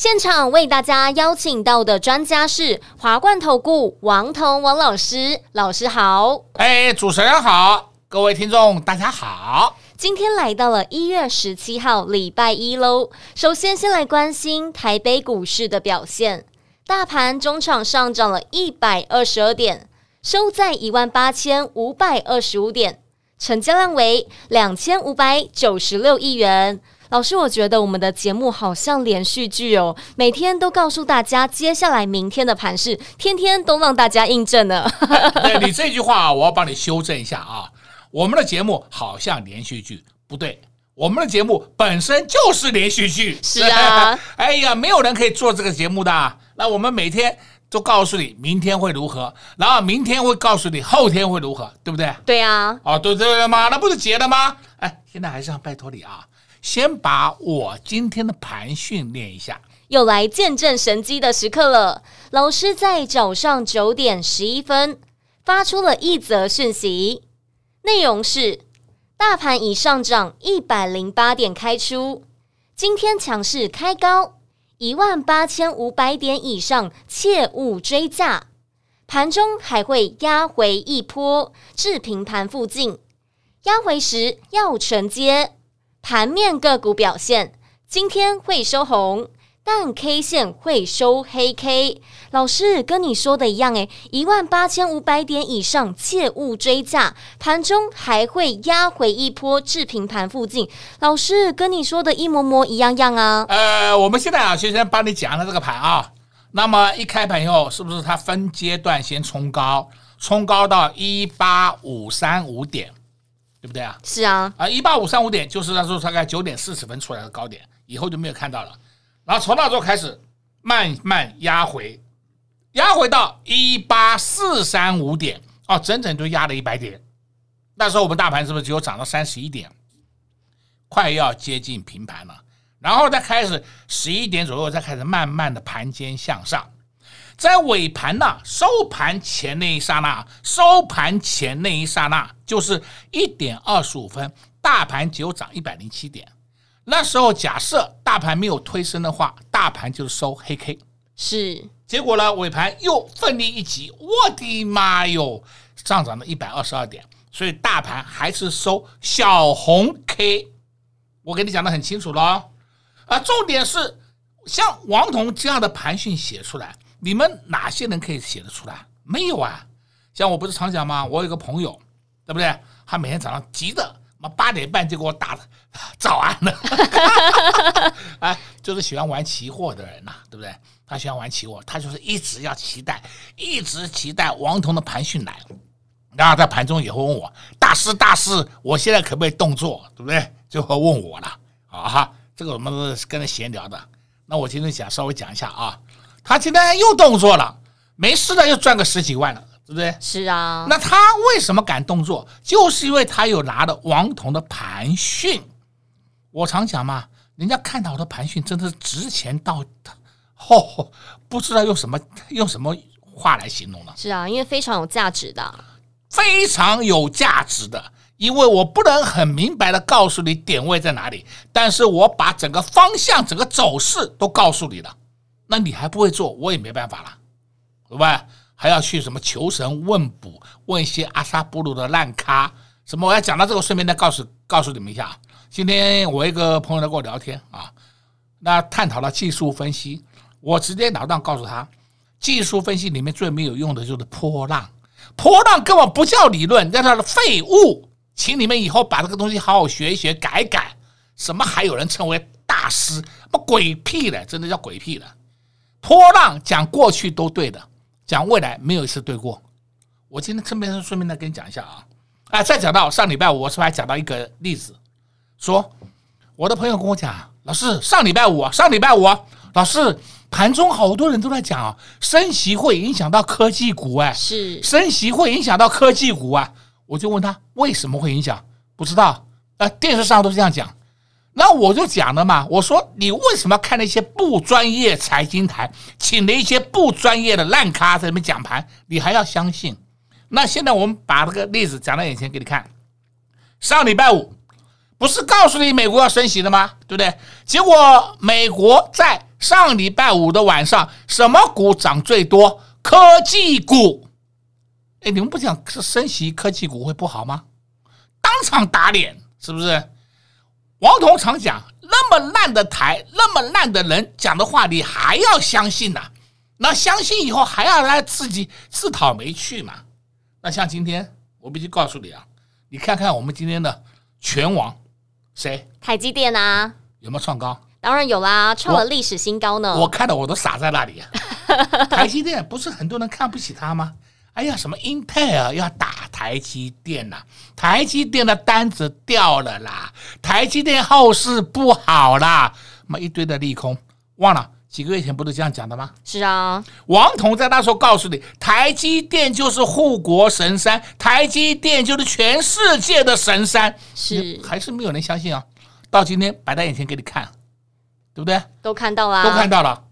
现场为大家邀请到的专家是华冠投顾王彤王老师，老师好。哎，主持人好，各位听众大家好。今天来到了一月十七号礼拜一喽。首先，先来关心台北股市的表现。大盘中场上涨了一百二十二点，收在一万八千五百二十五点，成交量为两千五百九十六亿元。老师，我觉得我们的节目好像连续剧哦，每天都告诉大家接下来明天的盘势，天天都让大家印证呢。对，你这句话，我要帮你修正一下啊。我们的节目好像连续剧，不对，我们的节目本身就是连续剧。是啊，哎呀，没有人可以做这个节目的。那我们每天都告诉你明天会如何，然后明天会告诉你后天会如何，对不对？对啊。哦，对对对吗？那不是结了吗？哎，现在还是要拜托你啊，先把我今天的盘训练一下。又来见证神机的时刻了。老师在早上九点十一分发出了一则讯息。内容是：大盘已上涨一百零八点开出，今天强势开高一万八千五百点以上，切勿追价。盘中还会压回一波至平盘附近，压回时要承接。盘面个股表现，今天会收红。但 K 线会收黑 K，老师跟你说的一样诶，一万八千五百点以上切勿追价，盘中还会压回一波至平盘附近。老师跟你说的一模模一样样啊。呃，我们现在啊，就先帮你讲了这个盘啊。那么一开盘以后，是不是它分阶段先冲高，冲高到一八五三五点，对不对啊？是啊。啊，一八五三五点就是那时候大概九点四十分出来的高点，以后就没有看到了。然后从那时候开始慢慢压回，压回到一八四三五点哦，整整就压了一百点。那时候我们大盘是不是只有涨到三十一点，快要接近平盘了？然后再开始十一点左右，再开始慢慢的盘间向上，在尾盘呢，收盘前那一刹那，收盘前那一刹那就是一点二十五分，大盘只有涨一百零七点。那时候假设大盘没有推升的话，大盘就是收黑 K，是。结果呢，尾盘又奋力一击，我的妈哟，上涨了一百二十二点，所以大盘还是收小红 K。我给你讲的很清楚了啊，重点是像王彤这样的盘讯写出来，你们哪些人可以写得出来？没有啊。像我不是常讲吗？我有个朋友，对不对？他每天早上急的。妈八点半就给我打早安了，哎，就是喜欢玩期货的人呐、对不对？他喜欢玩期货，他就是一直要期待，一直期待王彤的盘讯来，然后在盘中也会问我大师大师，我现在可不可以动作，对不对？就会问我了啊哈，这个我们是跟他闲聊的。那我今天想稍微讲一下啊，他今天又动作了，没事的又赚个十几万了。对不对？是啊，那他为什么敢动作？就是因为他有拿的王彤的盘讯。我常讲嘛，人家看到我的盘讯真的是值钱到，哦，不知道用什么用什么话来形容了。是啊，因为非常有价值的，非常有价值的。因为我不能很明白的告诉你点位在哪里，但是我把整个方向、整个走势都告诉你了，那你还不会做，我也没办法了，对吧？还要去什么求神问卜，问一些阿萨布鲁的烂咖，什么？我要讲到这个，顺便再告诉告诉你们一下。今天我一个朋友在跟我聊天啊，那探讨了技术分析，我直截了当告诉他，技术分析里面最没有用的就是波浪，波浪根本不叫理论，叫它的废物，请你们以后把这个东西好好学一学，改改。什么还有人称为大师？什么鬼屁的，真的叫鬼屁的。波浪讲过去都对的。讲未来没有一次对过，我今天顺便顺便再跟你讲一下啊，啊，再讲到上礼拜五，我是不是还讲到一个例子，说我的朋友跟我讲，老师上礼拜五，上礼拜五老师，盘中好多人都在讲啊，升息会影响到科技股哎，是升息会影响到科技股啊，我就问他为什么会影响？不知道，啊，电视上都是这样讲。那我就讲了嘛，我说你为什么看那些不专业财经台，请了一些不专业的烂咖在那边讲盘，你还要相信？那现在我们把这个例子讲到眼前给你看。上礼拜五不是告诉你美国要升息了吗？对不对？结果美国在上礼拜五的晚上，什么股涨最多？科技股。哎，你们不讲是升息，科技股会不好吗？当场打脸，是不是？王彤常讲，那么烂的台，那么烂的人讲的话，你还要相信呐、啊？那相信以后还要来自己自讨没趣嘛？那像今天，我必须告诉你啊，你看看我们今天的拳王谁？台积电啊，有没有创高？当然有啦，创了历史新高呢。我，我看的我都傻在那里啊。台积电不是很多人看不起他吗？哎呀，什么英特尔要打台积电呐、啊？台积电的单子掉了啦，台积电后市不好啦，那么一堆的利空，忘了几个月前不是这样讲的吗？是啊，王彤在那时候告诉你，台积电就是护国神山，台积电就是全世界的神山，是还是没有人相信啊？到今天摆在眼前给你看，对不对？都看到了，都看到了。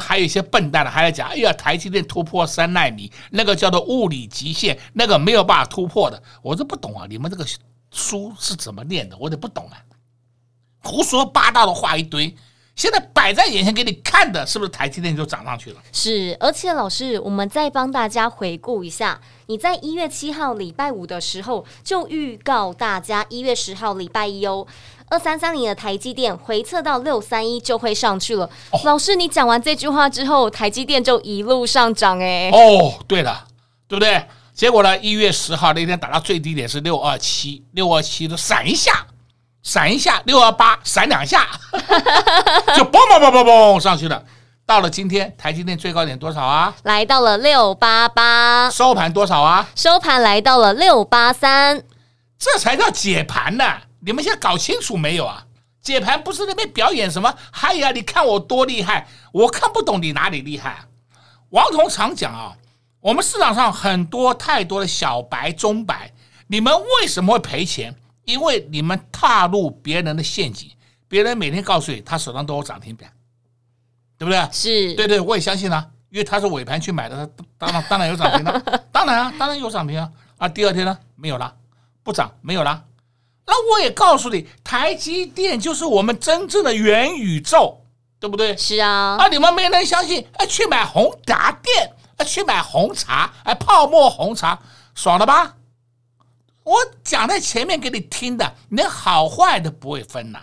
还有一些笨蛋的还在讲，哎呀，台积电突破三纳米，那个叫做物理极限，那个没有办法突破的。我都不懂啊，你们这个书是怎么念的？我都不懂啊，胡说八道的话一堆。现在摆在眼前给你看的，是不是台积电就涨上去了？是，而且老师，我们再帮大家回顾一下，你在一月七号礼拜五的时候就预告大家，一月十号礼拜一哦。二三三零的台积电回测到六三一就会上去了。哦、老师，你讲完这句话之后，台积电就一路上涨哎。哦，对了，对不对？结果呢？一月十号那天打到最低点是六二七，六二七的闪一下，闪一下，六二八闪两下，就嘣嘣嘣嘣嘣上去了。到了今天，台积电最高点多少啊？来到了六八八。收盘多少啊？收盘来到了六八三。这才叫解盘呢。你们现在搞清楚没有啊？解盘不是那边表演什么？嗨呀，你看我多厉害！我看不懂你哪里厉害啊？王彤常讲啊，我们市场上很多太多的小白、中白，你们为什么会赔钱？因为你们踏入别人的陷阱。别人每天告诉你他手上都有涨停板，对不对？是，对对，我也相信啊，因为他是尾盘去买的，他当然当然有涨停了，当然啊，当然有涨停啊。啊，第二天呢，没有了，不涨，没有了。那我也告诉你，台积电就是我们真正的元宇宙，对不对？是啊。啊，你们没人相信，哎，去买宏达电，哎，去买红茶，哎，泡沫红茶，爽了吧？我讲在前面给你听的，你连好坏都不会分呐。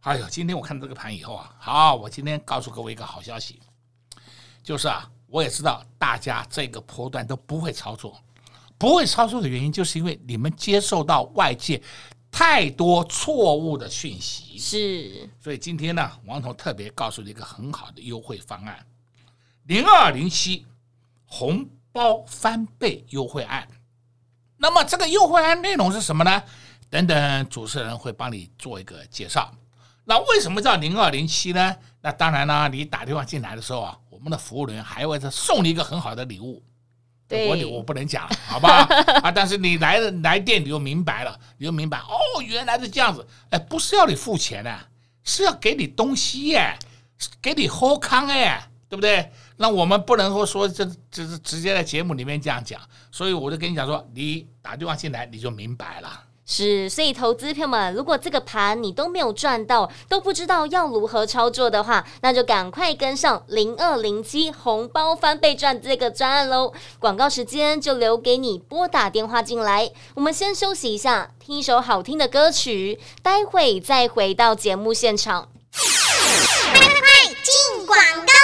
哎呦，今天我看到这个盘以后啊，好，我今天告诉各位一个好消息，就是啊，我也知道大家这个波段都不会操作，不会操作的原因，就是因为你们接受到外界。太多错误的讯息是，所以今天呢，王彤特别告诉你一个很好的优惠方案：零二零七红包翻倍优惠案。那么这个优惠案内容是什么呢？等等，主持人会帮你做一个介绍。那为什么叫零二零七呢？那当然呢，你打电话进来的时候啊，我们的服务人员还会再送你一个很好的礼物。我我不能讲，好不好啊？但是你来了来电，你就明白了，你就明白哦，原来是这样子。哎，不是要你付钱的，是要给你东西耶，给你喝康哎，对不对？那我们不能够说这这是直接在节目里面这样讲，所以我就跟你讲说，你打电话进来你就明白了。是，所以投资票们，如果这个盘你都没有赚到，都不知道要如何操作的话，那就赶快跟上零二零七红包翻倍赚这个专案喽！广告时间就留给你拨打电话进来。我们先休息一下，听一首好听的歌曲，待会再回到节目现场。快快进广告！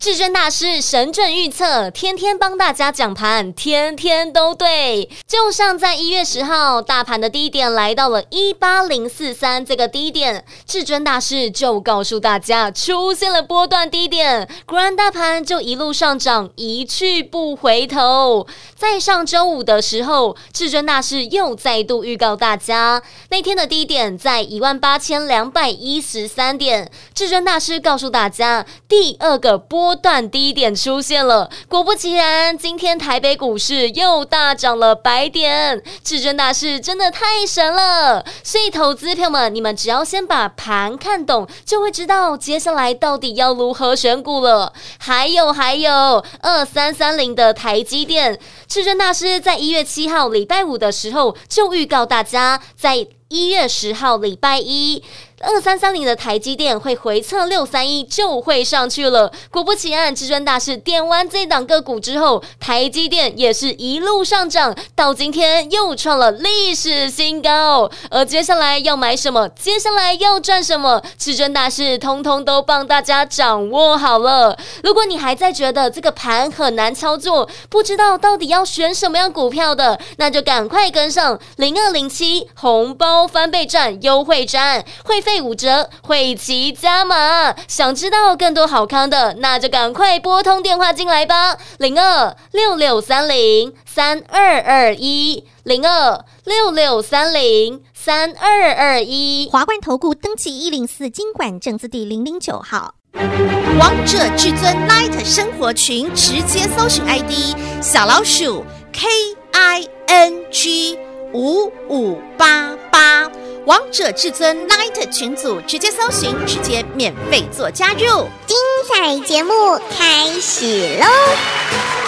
至尊大师神准预测，天天帮大家讲盘，天天都对。就像在一月十号，大盘的低点来到了一八零四三这个低点，至尊大师就告诉大家出现了波段低点，果然大盘就一路上涨，一去不回头。在上周五的时候，至尊大师又再度预告大家，那天的低点在一万八千两百一十三点。至尊大师告诉大家，第二个波。波段低点出现了，果不其然，今天台北股市又大涨了百点。至尊大师真的太神了，所以投资票们，你们只要先把盘看懂，就会知道接下来到底要如何选股了。还有还有，二三三零的台积电，至尊大师在一月七号礼拜五的时候就预告大家，在一月十号礼拜一。二三三零的台积电会回测六三一就会上去了。果不其然，至尊大师点完这档个股之后，台积电也是一路上涨，到今天又创了历史新高。而接下来要买什么？接下来要赚什么？至尊大师通通都帮大家掌握好了。如果你还在觉得这个盘很难操作，不知道到底要选什么样股票的，那就赶快跟上零二零七红包翻倍战优惠战会五折，会齐加码。想知道更多好康的，那就赶快拨通电话进来吧，零二六六三零三二二一，零二六六三零三二二一。华冠投顾登记一零四金管证字第零零九号。王者至尊 Light 生活群，直接搜寻 ID 小老鼠 K I N G 五五八八。王者至尊 Light 群组，直接搜寻，直接免费做加入。精彩节目开始喽！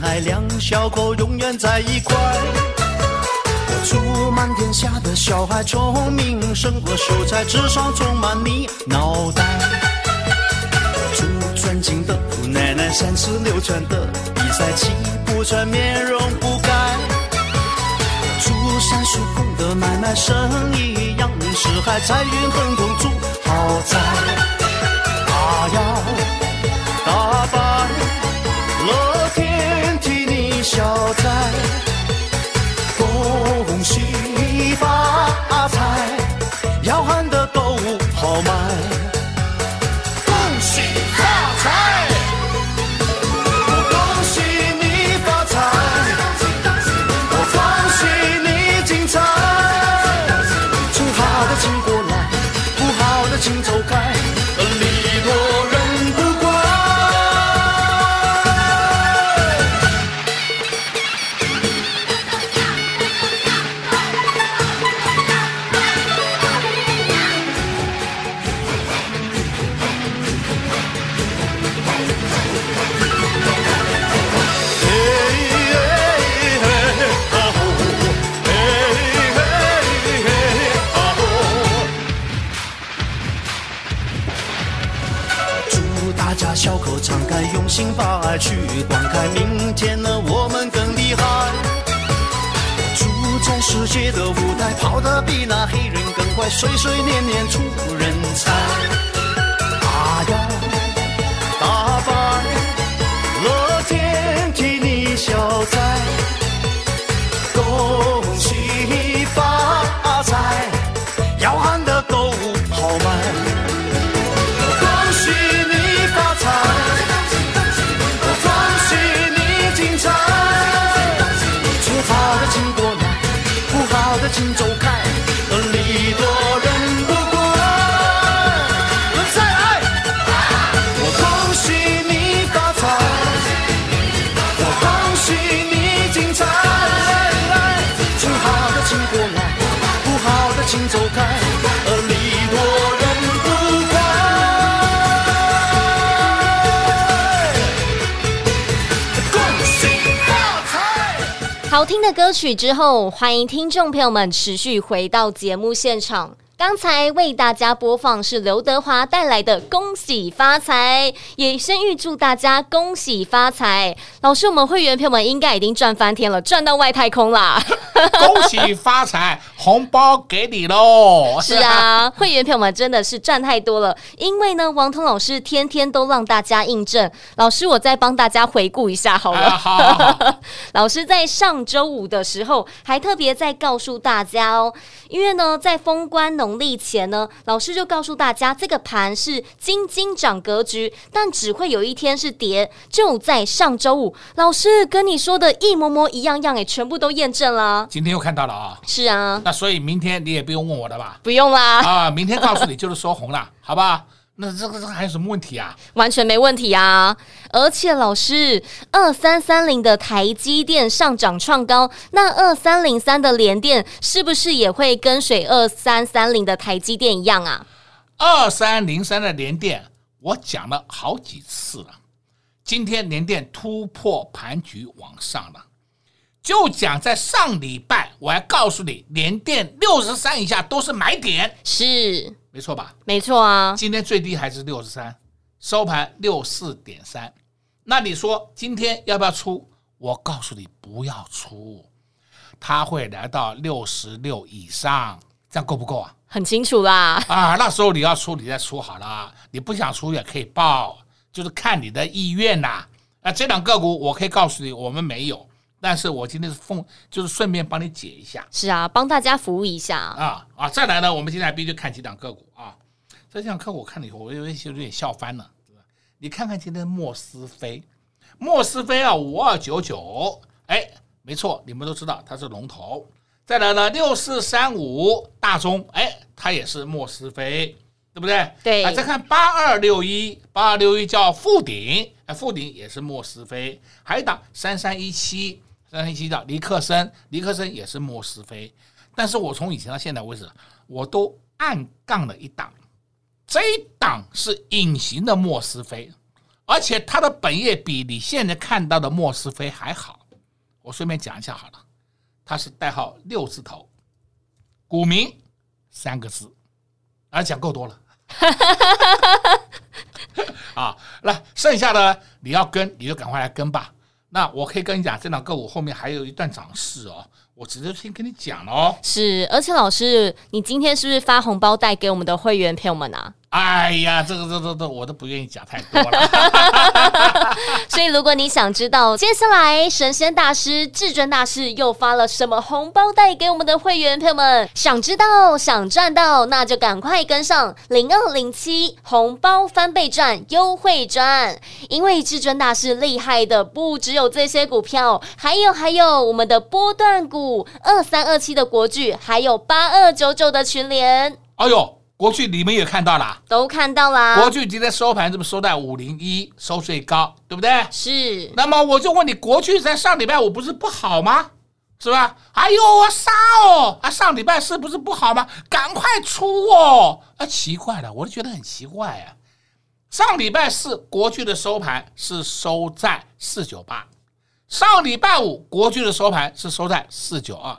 好男孩，两小口永远在一块。我祝满天下的小孩聪明胜过秀才，智商充满你脑袋。祝尊敬的姑奶奶三十六转的比赛气不喘，面容不改。祝三叔公的买卖生意扬名四海，财运亨通住豪宅。他要打败。消灾，恭喜发财，要喊得购物豪迈。岁岁年年出听的歌曲之后，欢迎听众朋友们持续回到节目现场。刚才为大家播放是刘德华带来的《恭喜发财》，也先预祝大家恭喜发财。老师，我们会员朋友们应该已经赚翻天了，赚到外太空啦！恭喜发财，红包给你喽！是啊，会员朋友们真的是赚太多了，因为呢，王彤老师天天都让大家印证。老师，我再帮大家回顾一下好了。好，好，好。老师在上周五的时候还特别在告诉大家哦，因为呢，在封关农历前呢，老师就告诉大家，这个盘是金金涨格局，但只会有一天是跌。就在上周五，老师跟你说的一模模一样样，哎，全部都验证了。今天又看到了啊！是啊，那所以明天你也不用问我了吧？不用啦。啊，明天告诉你就是收红了，好吧？那这个这个还有什么问题啊？完全没问题啊！而且老师，二三三零的台积电上涨创高，那二三零三的联电是不是也会跟随二三三零的台积电一样啊？二三零三的联电，我讲了好几次了。今天联电突破盘局往上了，就讲在上礼拜，我还告诉你，连电六十三以下都是买点，是。没错吧？没错啊，今天最低还是六十三，收盘六四点三。那你说今天要不要出？我告诉你不要出，它会来到六十六以上，这样够不够啊？很清楚啦。啊，那时候你要出，你再出好了。你不想出也可以报，就是看你的意愿呐。啊，这两个股我可以告诉你，我们没有。但是我今天是奉，就是顺便帮你解一下。是啊，帮大家服务一下啊啊！再来呢，我们现在必须看几档个股啊。这几档个股看了以后，我有点有点笑翻了。你看看今天莫斯菲，莫斯菲啊，五二九九，哎，没错，你们都知道它是龙头。再来呢，六四三五大中，哎，它也是莫斯菲，对不对？对。啊，再看八二六一，八二六一叫富鼎，哎，富鼎也是莫斯菲。还有一档三三一七。三零七的尼克森，尼克森也是莫斯菲，但是我从以前到现在为止，我都暗杠了一档，这一档是隐形的莫斯菲，而且它的本业比你现在看到的莫斯菲还好。我顺便讲一下好了，它是代号六字头，股名三个字，啊，讲够多了，啊，来剩下的你要跟你就赶快来跟吧。那我可以跟你讲，这两个股后面还有一段涨势哦，我直接先跟你讲哦。是，而且老师，你今天是不是发红包带给我们的会员朋友们啊？哎呀，这个、这、这、这，我都不愿意讲太多了。所以，如果你想知道接下来神仙大师至尊大师又发了什么红包带给我们的会员朋友们，想知道、想赚到，那就赶快跟上零二零七红包翻倍赚优惠赚。因为至尊大师厉害的不只有这些股票，还有还有我们的波段股二三二七的国巨，还有八二九九的群联。哎呦！国巨你们也看到了，都看到了。国巨今天收盘这么收在五零一，收最高，对不对？是。那么我就问你，国巨在上礼拜五不是不好吗？是吧？哎呦，我杀哦！啊，上礼拜是不是不好吗？赶快出哦！啊，奇怪了，我就觉得很奇怪啊。上礼拜四国巨的收盘是收在四九八，上礼拜五国巨的收盘是收在四九二，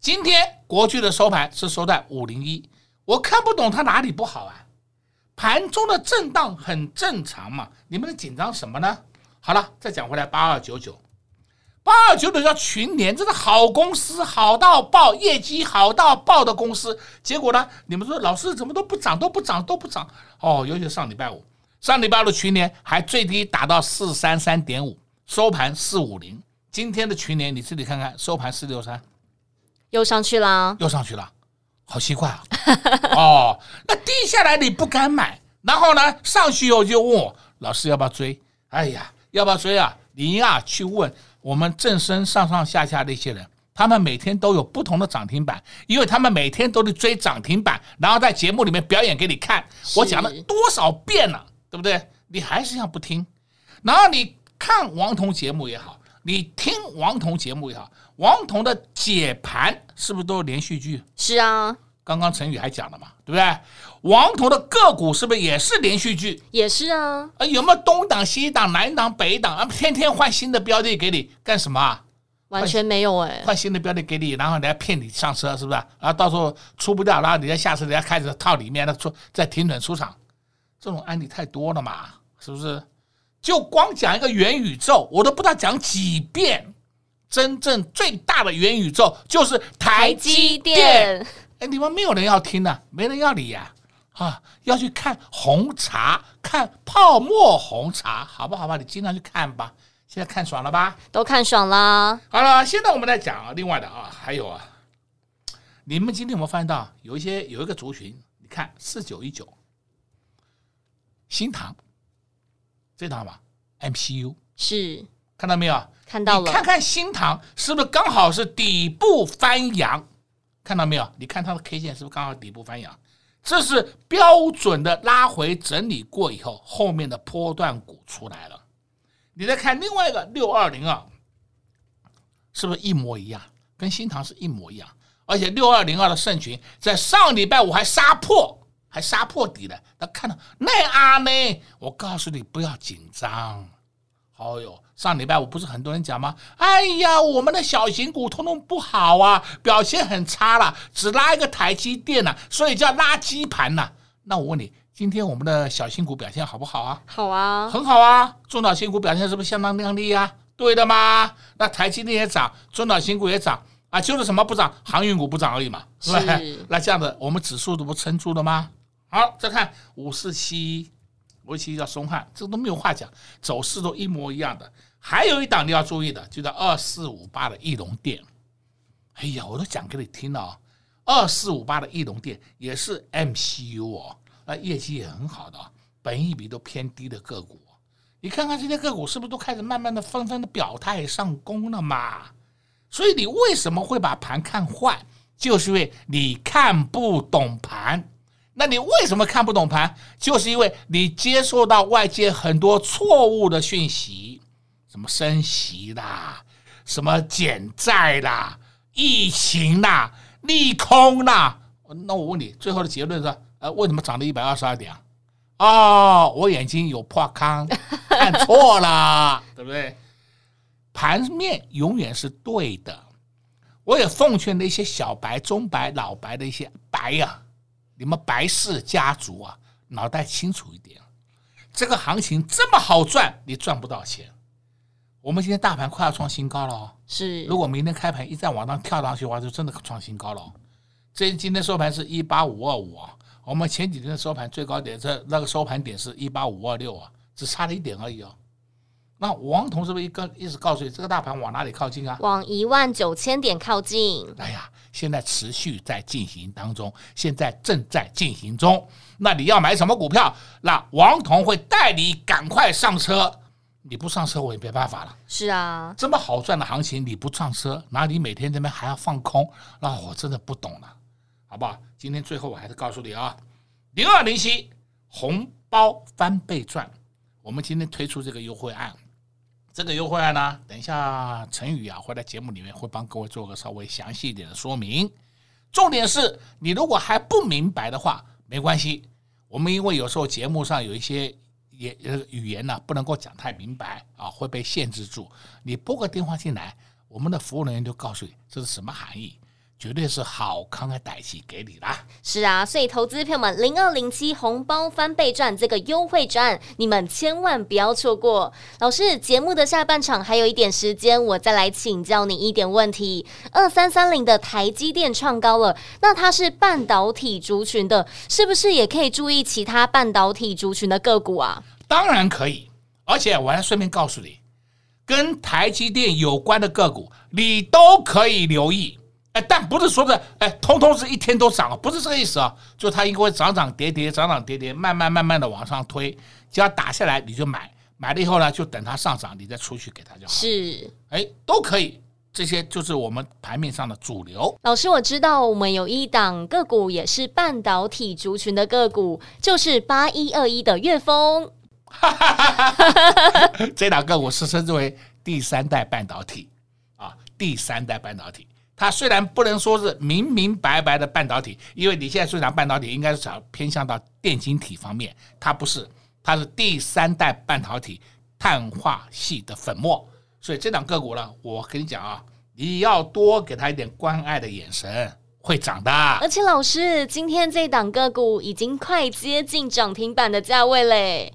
今天国巨的收盘是收在五零一。我看不懂它哪里不好啊？盘中的震荡很正常嘛，你们紧张什么呢？好了，再讲回来，八二九九，八二九九叫群联，这是好公司，好到爆，业绩好到爆的公司。结果呢，你们说老师怎么都不涨，都不涨，都不涨？哦，尤其是上礼拜五，上礼拜五的群联还最低打到四三三点五，收盘四五零。今天的群联你自己看看，收盘四六三，又上去了，又上去了。好奇怪啊！哦，那低下来你不敢买，然后呢，上去以后就问我老师要不要追？哎呀，要不要追啊？你呀去问我们正身上上下下那些人，他们每天都有不同的涨停板，因为他们每天都得追涨停板，然后在节目里面表演给你看。我讲了多少遍了，对不对？你还是要不听，然后你看王彤节目也好，你听王彤节目也好。王彤的解盘是不是都是连续剧？是啊，刚刚陈宇还讲了嘛，对不对？王彤的个股是不是也是连续剧？也是啊。啊，有没有东挡西挡、南挡北挡啊？天天换新的标的给你干什么啊？完全没有哎，换新的标的给你，然后人家骗你上车，是不是？然后到时候出不掉，然后你再下车，人家开始套里面那出再停损出场，这种案例太多了嘛，是不是？就光讲一个元宇宙，我都不知道讲几遍。真正最大的元宇宙就是台积电。哎，你们没有人要听呐，没人要理呀，啊，要去看红茶，看泡沫红茶，好不好吧？你经常去看吧。现在看爽了吧？都看爽了。好了，现在我们来讲啊，另外的啊，还有啊，你们今天有没有发现到有一些有一个族群？你看四九一九，新唐。这档吧，MCU 是看到没有？看到了。看看新塘是不是刚好是底部翻阳？看到没有？你看它的 K 线是不是刚好底部翻阳？这是标准的拉回整理过以后，后面的波段股出来了。你再看另外一个六二零二，是不是一模一样？跟新塘是一模一样。而且六二零二的盛群在上礼拜五还杀破。还杀破底了，他看到那阿妹，我告诉你不要紧张。好哟，上礼拜我不是很多人讲吗？哎呀，我们的小型股通通不好啊，表现很差了，只拉一个台积电呐，所以叫垃圾盘呐。那我问你，今天我们的小型股表现好不好啊？好啊，很好啊。中小型股表现是不是相当亮丽啊？对的吗？那台积电也涨，中小型股也涨啊，就是什么不涨？航运股不涨而已嘛，是？那这样子，我们指数都不撑住了吗？好，再看五四七，五四七叫松汉，这个都没有话讲，走势都一模一样的。还有一档你要注意的，就叫二四五八的翼龙电。哎呀，我都讲给你听了哦，二四五八的翼龙电也是 MCU 哦，那业绩也很好的，本益比都偏低的个股。你看看这些个股是不是都开始慢慢的纷纷的表态上攻了嘛？所以你为什么会把盘看坏？就是因为你看不懂盘。那你为什么看不懂盘？就是因为你接受到外界很多错误的讯息，什么升息啦，什么减债啦，疫情啦，利空啦。那我问你，最后的结论是：呃，为什么涨了一百二十二点啊？哦，我眼睛有破康，看错了，对不对？盘面永远是对的。我也奉劝那些小白、中白、老白的一些白呀、啊。你们白氏家族啊，脑袋清楚一点，这个行情这么好赚，你赚不到钱。我们今天大盘快要创新高了哦，是。如果明天开盘一再往上跳上去的话，就真的创新高了哦。这今天收盘是一八五二五啊，我们前几天的收盘最高点这那个收盘点是一八五二六啊，只差了一点而已哦。那王彤是不是一个一直告诉你，这个大盘往哪里靠近啊？往一万九千点靠近。哎呀，现在持续在进行当中，现在正在进行中。那你要买什么股票？那王彤会带你赶快上车。你不上车，我也没办法了。是啊，这么好赚的行情，你不上车，那你每天这边还要放空？那我真的不懂了，好不好？今天最后我还是告诉你啊，零二零七红包翻倍赚，我们今天推出这个优惠案。这个优惠呢，等一下陈宇啊会在节目里面会帮各位做个稍微详细一点的说明。重点是你如果还不明白的话，没关系，我们因为有时候节目上有一些也呃语言呢不能够讲太明白啊，会被限制住。你拨个电话进来，我们的服务人员就告诉你这是什么含义。绝对是好康的代期给你啦！是啊，所以投资票们零二零七红包翻倍赚这个优惠赚，你们千万不要错过。老师，节目的下半场还有一点时间，我再来请教你一点问题。二三三零的台积电创高了，那它是半导体族群的，是不是也可以注意其他半导体族群的个股啊？当然可以，而且我还顺便告诉你，跟台积电有关的个股，你都可以留意。哎，但不是说的，哎，通通是一天都涨，不是这个意思啊。就它应该会涨涨跌跌，涨涨跌跌，慢慢慢慢的往上推，只要打下来你就买，买了以后呢，就等它上涨，你再出去给它就好。是，哎，都可以，这些就是我们盘面上的主流。老师，我知道我们有一档个股也是半导体族群的个股，就是八一二一的跃丰。这档个股是称之为第三代半导体啊，第三代半导体。它虽然不能说是明明白白的半导体，因为你现在说讲半导体应该是想偏向到电晶体方面，它不是，它是第三代半导体碳化系的粉末，所以这档个股呢，我跟你讲啊，你要多给它一点关爱的眼神，会涨的。而且老师，今天这档个股已经快接近涨停板的价位嘞。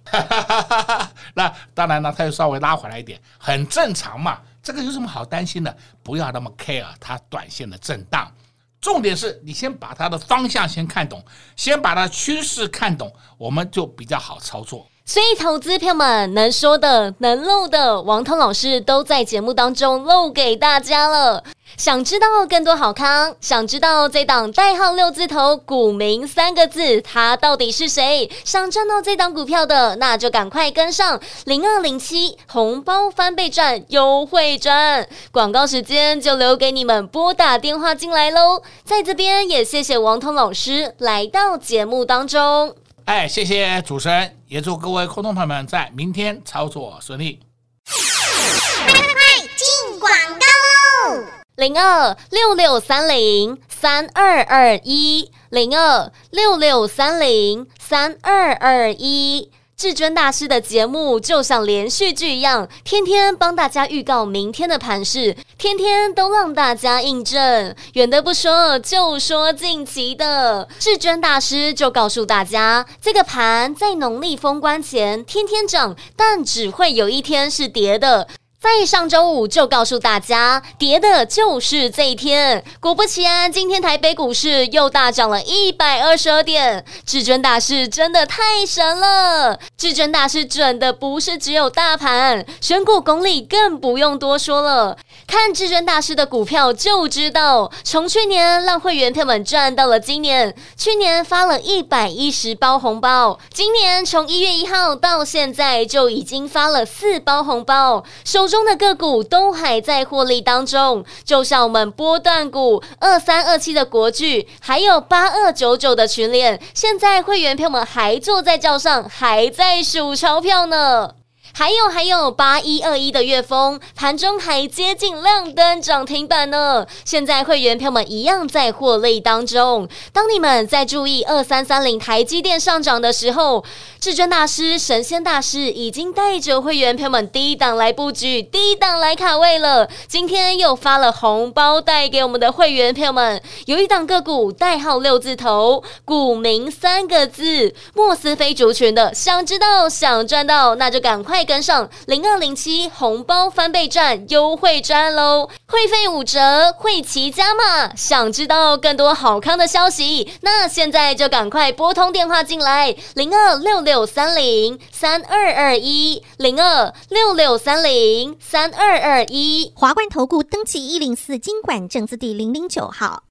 那当然了，它又稍微拉回来一点，很正常嘛。这个有什么好担心的？不要那么 care 它短线的震荡。重点是你先把它的方向先看懂，先把它趋势看懂，我们就比较好操作。所以，投资票们能说的、能漏的，王通老师都在节目当中漏给大家了。想知道更多好康，想知道这档代号六字头股民三个字，它到底是谁？想赚到这档股票的，那就赶快跟上零二零七红包翻倍赚优惠赚。广告时间就留给你们拨打电话进来喽。在这边也谢谢王通老师来到节目当中。哎，谢谢主持人，也祝各位观众朋友们在明天操作顺利。快快快，进广告喽！零二六六三零三二二一，零二六六三零三二二一。至尊大师的节目就像连续剧一样，天天帮大家预告明天的盘势，天天都让大家印证。远的不说，就说近期的，至尊大师就告诉大家，这个盘在农历封关前天天涨，但只会有一天是跌的。在上周五就告诉大家，跌的就是这一天。果不其然，今天台北股市又大涨了一百二十二点。至尊大师真的太神了！至尊大师准的不是只有大盘，选股功力更不用多说了。看至尊大师的股票就知道，从去年让会员票们赚到了今年。去年发了一百一十包红包，今年从一月一号到现在就已经发了四包红包，收。中的个股都还在获利当中，就像我们波段股二三二七的国巨，还有八二九九的群联，现在会员朋友们还坐在轿上，还在数钞票呢。还有还有八一二一的月丰，盘中还接近亮灯涨停板呢。现在会员朋友们一样在获利当中。当你们在注意二三三零台积电上涨的时候，至尊大师、神仙大师已经带着会员朋友们低档来布局，低档来卡位了。今天又发了红包带给我们的会员朋友们，有一档个股代号六字头，股民三个字，莫斯菲族群的。想知道、想赚到，那就赶快。跟上零二零七红包翻倍赚优惠赚喽，会费五折，会齐加码。想知道更多好康的消息，那现在就赶快拨通电话进来，零二六六三零三二二一，零二六六三零三二二一。华冠投顾登记一零四金管证字第零零九号。